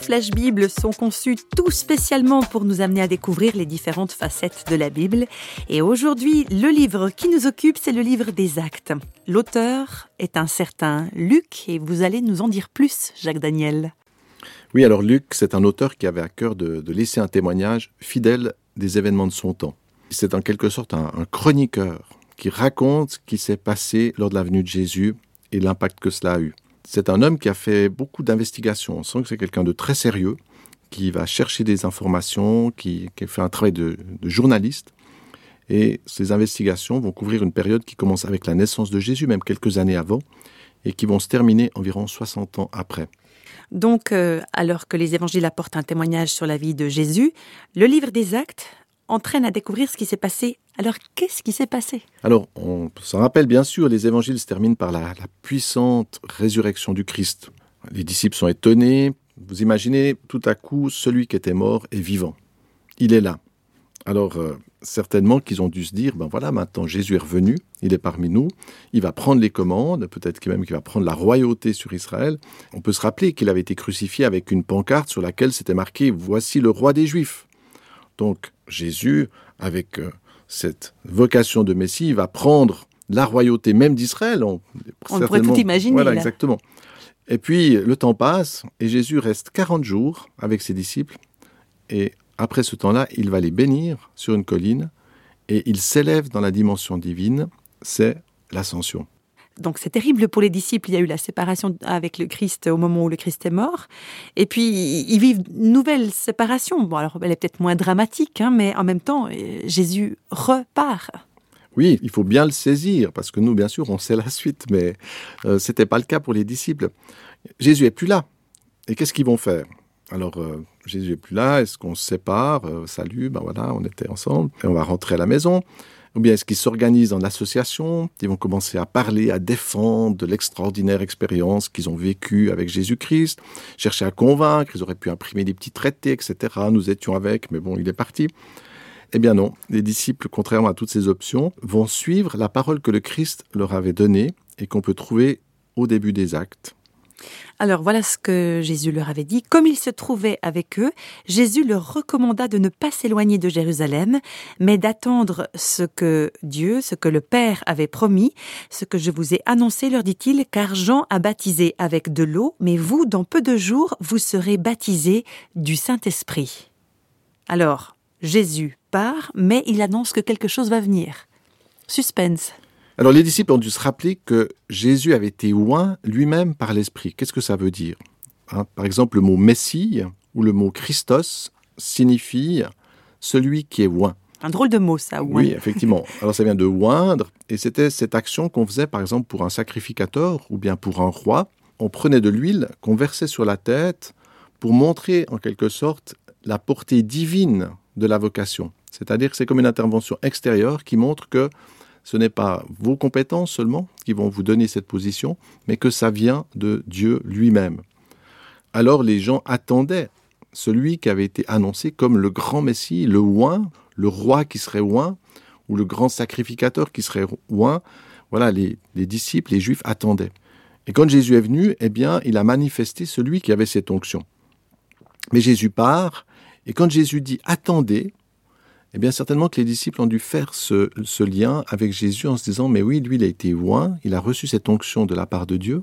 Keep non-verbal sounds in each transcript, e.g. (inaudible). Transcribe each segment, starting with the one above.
Flash Bible sont conçues tout spécialement pour nous amener à découvrir les différentes facettes de la Bible. Et aujourd'hui, le livre qui nous occupe, c'est le livre des actes. L'auteur est un certain Luc et vous allez nous en dire plus, Jacques Daniel. Oui, alors Luc, c'est un auteur qui avait à cœur de, de, laisser un témoignage fidèle des événements de son temps. C'est en quelque sorte un, un chroniqueur qui raconte ce qui s'est passé lors de la venue de Jésus et l'impact que cela a eu. C'est un homme qui a fait beaucoup d'investigations. On sent que c'est quelqu'un de très sérieux, qui va chercher des informations, qui, fait un travail de, de, journaliste. Et ces investigations vont couvrir une période qui commence avec la naissance de Jésus, même quelques années avant, et qui vont se terminer environ 60 ans après. Donc, euh, alors que les évangiles apportent un témoignage sur la vie de Jésus, le livre des actes entraîne à découvrir ce qui s'est passé. Alors, qu'est-ce qui s'est passé? Alors, on s'en rappelle bien sûr, les évangiles se terminent par la, la, puissante résurrection du Christ. Les disciples sont étonnés. Vous imaginez, tout à coup, celui qui était mort est vivant. Il est là. Alors, euh, certainement qu'ils ont dû se dire, ben voilà, maintenant Jésus est revenu, il est parmi nous, il va prendre les commandes, peut-être même qu'il va prendre la royauté sur Israël. On peut se rappeler qu'il avait été crucifié avec une pancarte sur laquelle c'était marqué, voici le roi des Juifs. Donc, Jésus, avec euh, cette vocation de Messie, il va prendre la royauté même d'Israël. On, on pourrait tout imaginer. Voilà, là. exactement. Et puis, le temps passe, et Jésus reste 40 jours avec ses disciples, et après ce temps-là, il va les bénir sur une colline, et il s'élève dans la dimension divine, c'est l'ascension. Donc c'est terrible pour les disciples, il y a eu la séparation avec le Christ au moment où le Christ est mort. Et puis ils vivent une nouvelle séparation. Bon alors elle est peut-être moins dramatique, hein, mais en même temps Jésus repart. Oui, il faut bien le saisir, parce que nous, bien sûr, on sait la suite, mais euh, ce n'était pas le cas pour les disciples. Jésus est plus là. Et qu'est-ce qu'ils vont faire? Alors, euh, Jésus est plus là, est-ce qu'on se sépare? Euh, Salut, ben voilà, on était ensemble, et on va rentrer à la maison. Ou bien est-ce qu'ils s'organisent en association Ils vont commencer à parler, à défendre l'extraordinaire expérience qu'ils ont vécue avec Jésus-Christ, chercher à convaincre, ils auraient pu imprimer des petits traités, etc. Nous étions avec, mais bon, il est parti. Eh bien non, les disciples, contrairement à toutes ces options, vont suivre la parole que le Christ leur avait donnée et qu'on peut trouver au début des actes. Alors voilà ce que Jésus leur avait dit. Comme il se trouvait avec eux, Jésus leur recommanda de ne pas s'éloigner de Jérusalem, mais d'attendre ce que Dieu, ce que le Père avait promis, ce que je vous ai annoncé, leur dit-il, car Jean a baptisé avec de l'eau, mais vous, dans peu de jours, vous serez baptisés du Saint-Esprit. Alors, Jésus part, mais il annonce que quelque chose va venir. Suspense. Alors les disciples ont dû se rappeler que Jésus avait été oint lui-même par l'Esprit. Qu'est-ce que ça veut dire hein? Par exemple, le mot Messie ou le mot Christos signifie celui qui est oint. Un drôle de mot, ça, oint. Oui, effectivement. Alors ça vient de oindre, et c'était cette action qu'on faisait, par exemple, pour un sacrificateur ou bien pour un roi. On prenait de l'huile qu'on versait sur la tête pour montrer, en quelque sorte, la portée divine de la vocation. C'est-à-dire que c'est comme une intervention extérieure qui montre que ce n'est pas vos compétences seulement qui vont vous donner cette position, mais que ça vient de Dieu lui-même. Alors les gens attendaient celui qui avait été annoncé comme le grand Messie, le oint, le roi qui serait oint, ou le grand sacrificateur qui serait oint. Voilà, les disciples, les juifs attendaient. Et quand Jésus est venu, eh bien, il a manifesté celui qui avait cette onction. Mais Jésus part, et quand Jésus dit attendez, eh bien certainement que les disciples ont dû faire ce, ce, lien avec Jésus en se disant, mais oui, lui, il a été oint, il a reçu cette onction de la part de Dieu,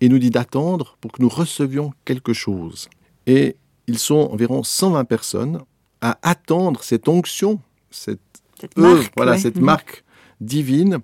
et nous dit d'attendre pour que nous recevions quelque chose. Et ils sont environ 120 personnes à attendre cette onction, cette, cette œuvre, marque, voilà, ouais. cette mmh. marque divine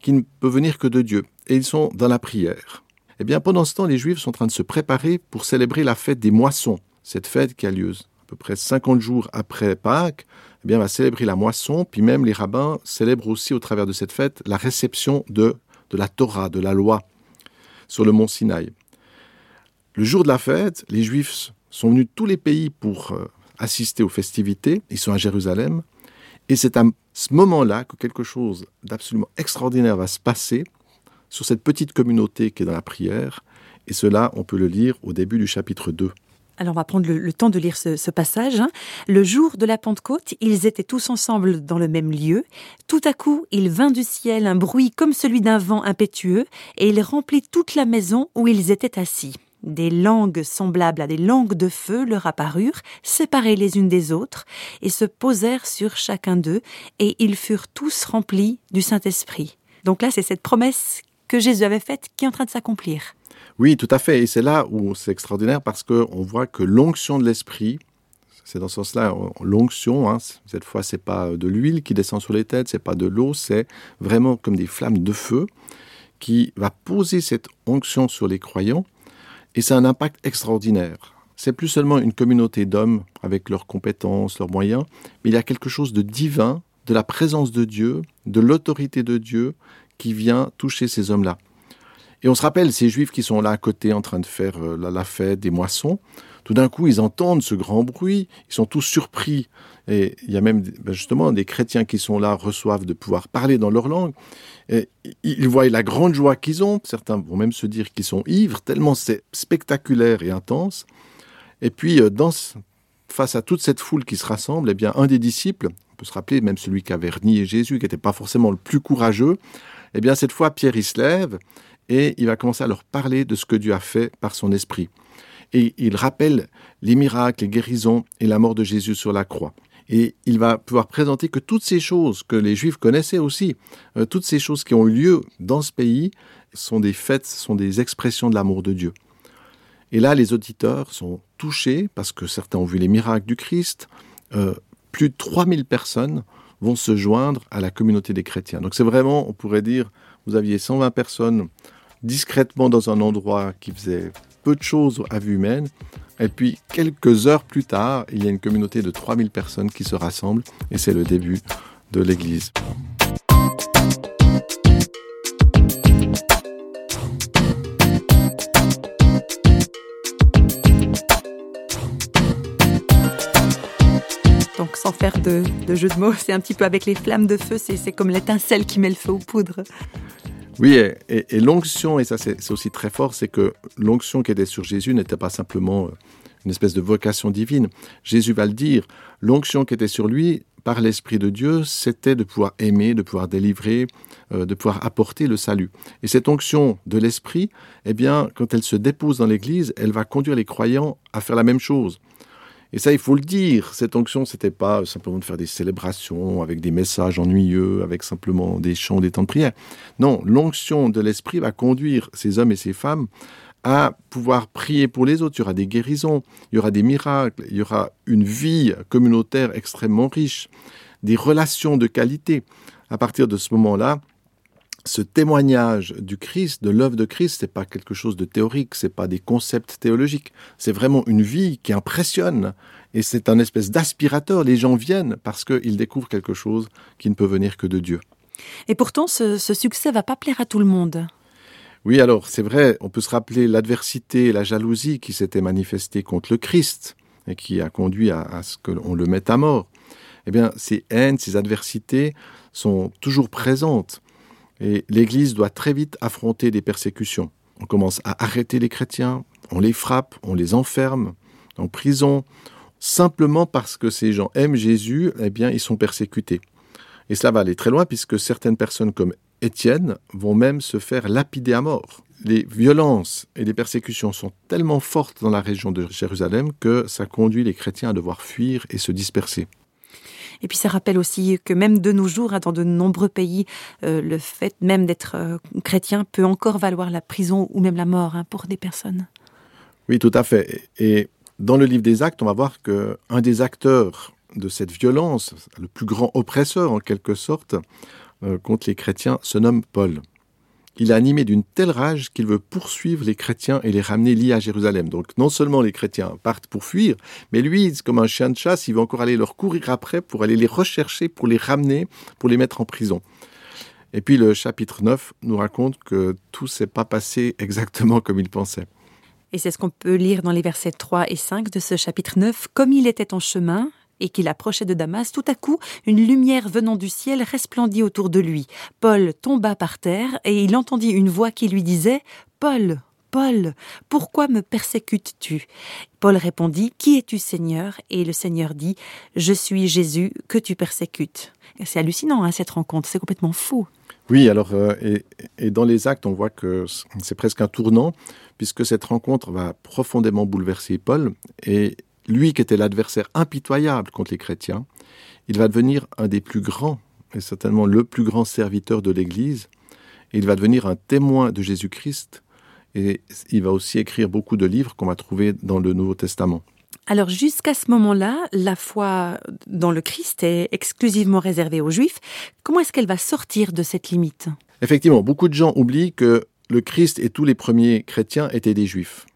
qui ne peut venir que de Dieu. Et ils sont dans la prière. Eh bien, pendant ce temps, les Juifs sont en train de se préparer pour célébrer la fête des moissons, cette fête qui a lieu peu près 50 jours après Pâques, eh bien, va célébrer la moisson, puis même les rabbins célèbrent aussi au travers de cette fête la réception de, de la Torah, de la loi, sur le mont Sinaï. Le jour de la fête, les Juifs sont venus de tous les pays pour euh, assister aux festivités, ils sont à Jérusalem, et c'est à ce moment-là que quelque chose d'absolument extraordinaire va se passer sur cette petite communauté qui est dans la prière, Et cela, on peut le lire au début du chapitre 2. Alors on va prendre le, temps de lire ce, passage. Hein. Le jour de la Pentecôte, ils étaient tous ensemble dans le même lieu. Tout à coup, il vint du ciel un bruit comme celui d'un vent impétueux, et il remplit toute la maison où ils étaient assis. Des langues semblables à des langues de feu leur apparurent, séparées les unes des autres, et se posèrent sur chacun d'eux, et ils furent tous remplis du Saint-Esprit. Donc là, c'est cette promesse que Jésus avait faite qui est en train de s'accomplir. Oui, tout à fait. Et c'est là où c'est extraordinaire parce qu'on voit que l'onction de l'esprit, c'est dans ce sens-là, l'onction, hein, cette fois, c'est pas de l'huile qui descend sur les têtes, c'est pas de l'eau, c'est vraiment comme des flammes de feu qui va poser cette onction sur les croyants et c'est un impact extraordinaire. C'est plus seulement une communauté d'hommes avec leurs compétences, leurs moyens, mais il y a quelque chose de divin, de la présence de Dieu, de l'autorité de Dieu qui vient toucher ces hommes-là. Et on se rappelle ces juifs qui sont là à côté en train de faire euh, la, fête des moissons. Tout d'un coup, ils entendent ce grand bruit, ils sont tous surpris. Et il y a même ben justement des chrétiens qui sont là, reçoivent de pouvoir parler dans leur langue. Et ils voient la grande joie qu'ils ont. Certains vont même se dire qu'ils sont ivres, tellement c'est spectaculaire et intense. Et puis, euh, face à toute cette foule qui se rassemble, eh bien, un des disciples, on peut se rappeler même celui qui avait renié Jésus, qui n'était pas forcément le plus courageux, eh bien, cette fois, Pierre, il se lève et il va commencer à leur parler de ce que Dieu a fait par son esprit. Et il rappelle les miracles, les guérisons et la mort de Jésus sur la croix. Et il va pouvoir présenter que toutes ces choses que les Juifs connaissaient aussi, euh, toutes ces choses qui ont eu lieu dans ce pays, sont des fêtes, sont des expressions de l'amour de Dieu. Et là, les auditeurs sont touchés parce que certains ont vu les miracles du Christ. Euh, plus de 3000 personnes vont se joindre à la communauté des chrétiens. Donc c'est vraiment, on pourrait dire, vous aviez 120 personnes discrètement dans un endroit qui faisait peu de choses à vue humaine. Et puis, quelques heures plus tard, il y a une communauté de 3000 personnes qui se rassemblent et c'est le début de l'Église. Donc sans faire de, jeu de mots, c'est un petit peu avec les flammes de feu, c'est comme l'étincelle qui met le feu aux poudres. Oui, et, l'onction, et ça c'est aussi très fort, c'est que l'onction qui était sur Jésus n'était pas simplement euh, une espèce de vocation divine. Jésus va le dire, l'onction qui était sur lui par l'Esprit de Dieu, c'était de pouvoir aimer, de pouvoir délivrer, euh, de pouvoir apporter le salut. Et cette onction de l'Esprit, eh bien, quand elle se dépose dans l'Église, elle va conduire les croyants à faire la même chose. Et ça, il faut le dire, cette onction, c'était pas simplement de faire des célébrations avec des messages ennuyeux, avec simplement des chants, des temps de prière. Non, l'onction de l'esprit va conduire ces hommes et ces femmes à pouvoir prier pour les autres. Il y aura des guérisons, il y aura des miracles, il y aura une vie communautaire extrêmement riche, des relations de qualité. À partir de ce moment-là, ce témoignage du Christ, de l'œuvre de Christ, c'est pas quelque chose de théorique, c'est pas des concepts théologiques, c'est vraiment une vie qui impressionne et c'est un espèce d'aspirateur. Les gens viennent parce qu'ils découvrent quelque chose qui ne peut venir que de Dieu. Et pourtant, ce, succès va pas plaire à tout le monde. Oui, alors c'est vrai, on peut se rappeler l'adversité et la jalousie qui s'étaient manifestées contre le Christ et qui a conduit à, à ce qu'on le mette à mort. Eh bien, ces haines, ces adversités sont toujours présentes. Et l'Église doit très vite affronter des persécutions. On commence à arrêter les chrétiens, on les frappe, on les enferme en prison, simplement parce que ces gens aiment Jésus, eh bien, ils sont persécutés. Et cela va aller très loin puisque certaines personnes comme Étienne vont même se faire lapider à mort. Les violences et les persécutions sont tellement fortes dans la région de Jérusalem que ça conduit les chrétiens à devoir fuir et se disperser. Et puis ça rappelle aussi que même de nos jours, hein, dans de nombreux pays, euh, le fait même d'être euh, chrétien peut encore valoir la prison ou même la mort hein, pour des personnes. Oui, tout à fait. Et dans le livre des Actes, on va voir que un des acteurs de cette violence, le plus grand oppresseur en quelque sorte, euh, contre les chrétiens, se nomme Paul il est animé d'une telle rage qu'il veut poursuivre les chrétiens et les ramener liés à Jérusalem. Donc non seulement les chrétiens partent pour fuir, mais lui, comme un chien de chasse, il va encore aller leur courir après pour aller les rechercher, pour les ramener, pour les mettre en prison. Et puis le chapitre 9 nous raconte que tout s'est pas passé (laughs) exactement comme il pensait. Et c'est ce qu'on peut lire dans les versets 3 et 5 de ce chapitre 9. Comme il était en chemin, et qu'il approchait de Damas, tout à coup, une lumière venant du ciel resplendit autour de lui. Paul tomba par terre et il entendit une voix qui lui disait Paul, Paul, pourquoi me persécutes-tu? Paul répondit, Qui es-tu Seigneur? Et le Seigneur dit, Je suis Jésus que tu persécutes. C'est hallucinant hein, cette rencontre, c'est complètement fou. Oui, alors, euh, et, dans les actes, on voit que c'est presque un tournant, puisque cette rencontre va profondément bouleverser Paul, et lui qui était l'adversaire impitoyable contre les chrétiens, il va devenir un des plus grands, et certainement le plus grand serviteur de l'Église, il va devenir un témoin de Jésus-Christ, et il va aussi écrire beaucoup de livres qu'on va trouver dans le Nouveau Testament. Alors jusqu'à ce moment-là, la foi dans le Christ est exclusivement réservée aux Juifs. Comment est-ce qu'elle va sortir de cette limite? Effectivement, beaucoup de gens oublient que le Christ et tous les premiers chrétiens étaient des Juifs.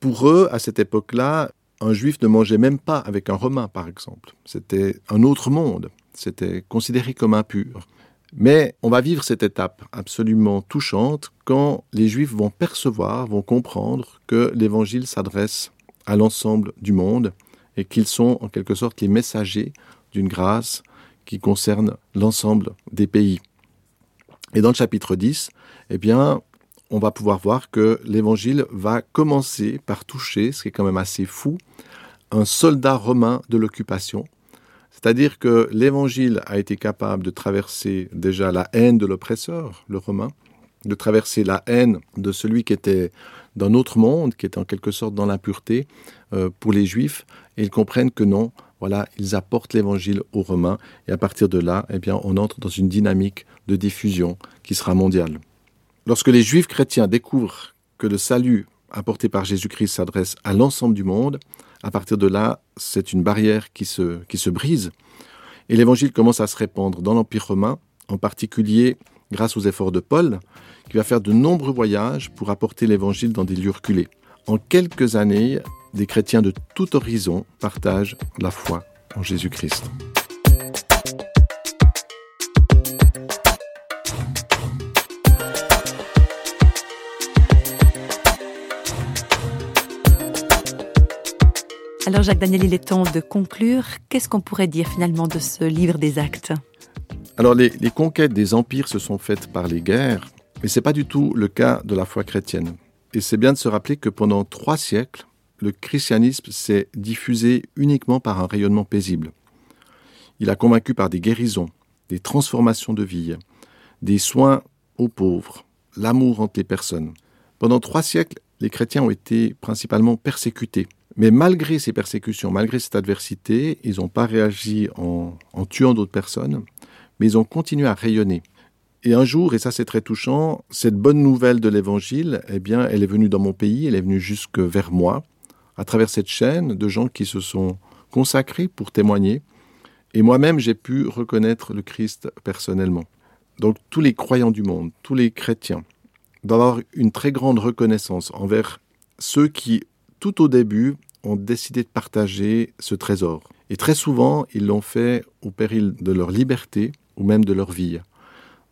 Pour eux, à cette époque-là, un Juif ne mangeait même pas avec un Romain, par exemple. C'était un autre monde. C'était considéré comme impur. Mais on va vivre cette étape absolument touchante quand les Juifs vont percevoir, vont comprendre que l'Évangile s'adresse à l'ensemble du monde et qu'ils sont en quelque sorte les messagers d'une grâce qui concerne l'ensemble des pays. Et dans le chapitre 10, eh bien, on va pouvoir voir que l'évangile va commencer par toucher, ce qui est quand même assez fou, un soldat romain de l'occupation. C'est-à-dire que l'évangile a été capable de traverser déjà la haine de l'oppresseur, le romain, de traverser la haine de celui qui était d'un autre monde, qui est en quelque sorte dans l'impureté euh, pour les Juifs, et ils comprennent que non, voilà, ils apportent l'évangile aux Romains, et à partir de là, eh bien, on entre dans une dynamique de diffusion qui sera mondiale. Lorsque les Juifs chrétiens découvrent que le salut apporté par Jésus-Christ s'adresse à l'ensemble du monde, à partir de là, c'est une barrière qui se, qui se brise, et l'évangile commence à se répandre dans l'Empire romain, en particulier grâce aux efforts de Paul, qui va faire de nombreux voyages pour apporter l'évangile dans des lieux reculés. En quelques années, des chrétiens de tout horizon partagent la foi en Jésus-Christ. Alors Jacques Daniel, il est temps de conclure. Qu'est-ce qu'on pourrait dire finalement de ce livre des actes? Alors les, conquêtes des empires se sont faites par les guerres, mais ce n'est pas du tout le cas de la foi chrétienne. Et c'est bien de se rappeler que pendant trois siècles, le christianisme s'est diffusé uniquement par un rayonnement paisible. Il a convaincu par des guérisons, des transformations de vie, des soins aux pauvres, l'amour entre les personnes. Pendant trois siècles, les chrétiens ont été principalement persécutés. Mais malgré ces persécutions, malgré cette adversité, ils n'ont pas réagi en, tuant d'autres personnes, mais ils ont continué à rayonner. Et un jour, et ça c'est très touchant, cette bonne nouvelle de l'Évangile, eh bien, elle est venue dans mon pays, elle est venue jusque vers moi, à travers cette chaîne de gens qui se sont consacrés pour témoigner. Et moi-même, j'ai pu reconnaître le Christ personnellement. Donc tous les croyants du monde, tous les chrétiens, doivent avoir une très grande reconnaissance envers ceux qui, tout au début, ont décidé de partager ce trésor. Et très souvent, ils l'ont fait au péril de leur liberté ou même de leur vie.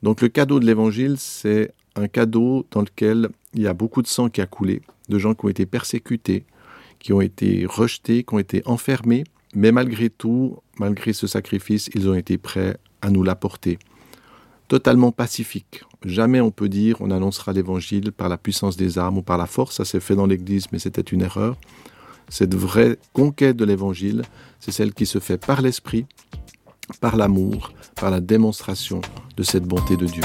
Donc le cadeau de l'Évangile, c'est un cadeau dans lequel il y a beaucoup de sang qui a coulé, de gens qui ont été persécutés, qui ont été rejetés, qui ont été enfermés, mais malgré tout, malgré ce sacrifice, ils ont été prêts à nous l'apporter. Totalement pacifique. Jamais on peut dire on annoncera l'Évangile par la puissance des armes ou par la force, ça s'est fait dans l'Église, mais c'était une erreur. Cette vraie conquête de l'Évangile, c'est celle qui se fait par l'Esprit, par l'amour, par la démonstration de cette bonté de Dieu.